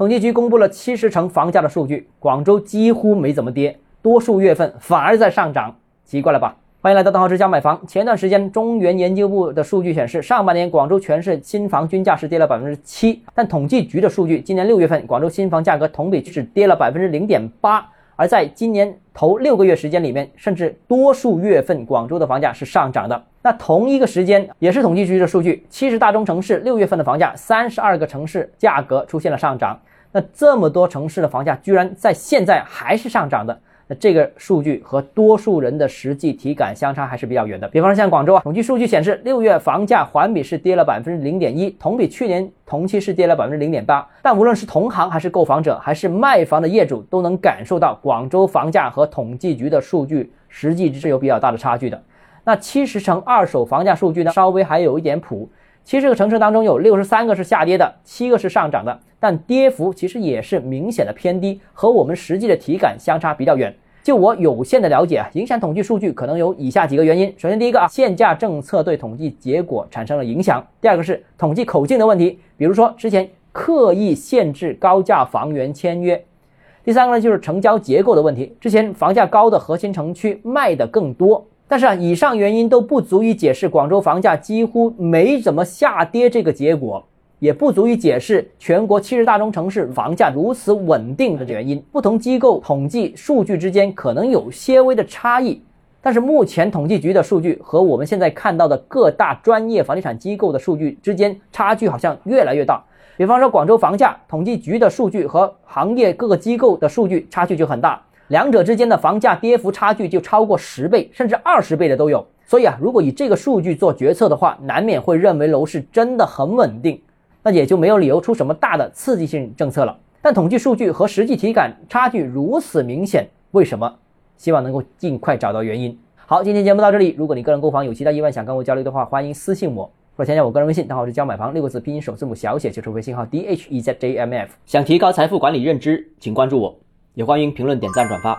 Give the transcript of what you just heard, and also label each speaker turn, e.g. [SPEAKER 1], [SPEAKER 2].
[SPEAKER 1] 统计局公布了七十城房价的数据，广州几乎没怎么跌，多数月份反而在上涨，奇怪了吧？欢迎来到邓浩之家买房。前段时间，中原研究部的数据显示，上半年广州全市新房均价是跌了百分之七，但统计局的数据，今年六月份广州新房价格同比是跌了百分之零点八，而在今年头六个月时间里面，甚至多数月份广州的房价是上涨的。那同一个时间，也是统计局的数据，七十大中城市六月份的房价，三十二个城市价格出现了上涨。那这么多城市的房价居然在现在还是上涨的。那这个数据和多数人的实际体感相差还是比较远的。比方说像广州啊，统计数据显示，六月房价环比是跌了百分之零点一，同比去年同期是跌了百分之零点八。但无论是同行还是购房者，还是卖房的业主，都能感受到广州房价和统计局的数据实际是有比较大的差距的。那七十城二手房价数据呢，稍微还有一点谱。七十个城市当中有六十三个是下跌的，七个是上涨的，但跌幅其实也是明显的偏低，和我们实际的体感相差比较远。就我有限的了解啊，影响统计数据可能有以下几个原因。首先，第一个啊，限价政策对统计结果产生了影响；第二个是统计口径的问题，比如说之前刻意限制高价房源签约；第三个呢，就是成交结构的问题，之前房价高的核心城区卖的更多。但是啊，以上原因都不足以解释广州房价几乎没怎么下跌这个结果，也不足以解释全国七十大中城市房价如此稳定的原因。不同机构统计数据之间可能有些微的差异，但是目前统计局的数据和我们现在看到的各大专业房地产机构的数据之间差距好像越来越大。比方说，广州房价统计局的数据和行业各个机构的数据差距就很大。两者之间的房价跌幅差距就超过十倍，甚至二十倍的都有。所以啊，如果以这个数据做决策的话，难免会认为楼市真的很稳定，那也就没有理由出什么大的刺激性政策了。但统计数据和实际体感差距如此明显，为什么？希望能够尽快找到原因。好，今天节目到这里。如果你个人购房有其他疑问想跟我交流的话，欢迎私信我或者添加我个人微信，账号是教买房六个字拼音首字母小写，就是微信号 d h e z j m f。想提高财富管理认知，请关注我。也欢迎评论、点赞、转发。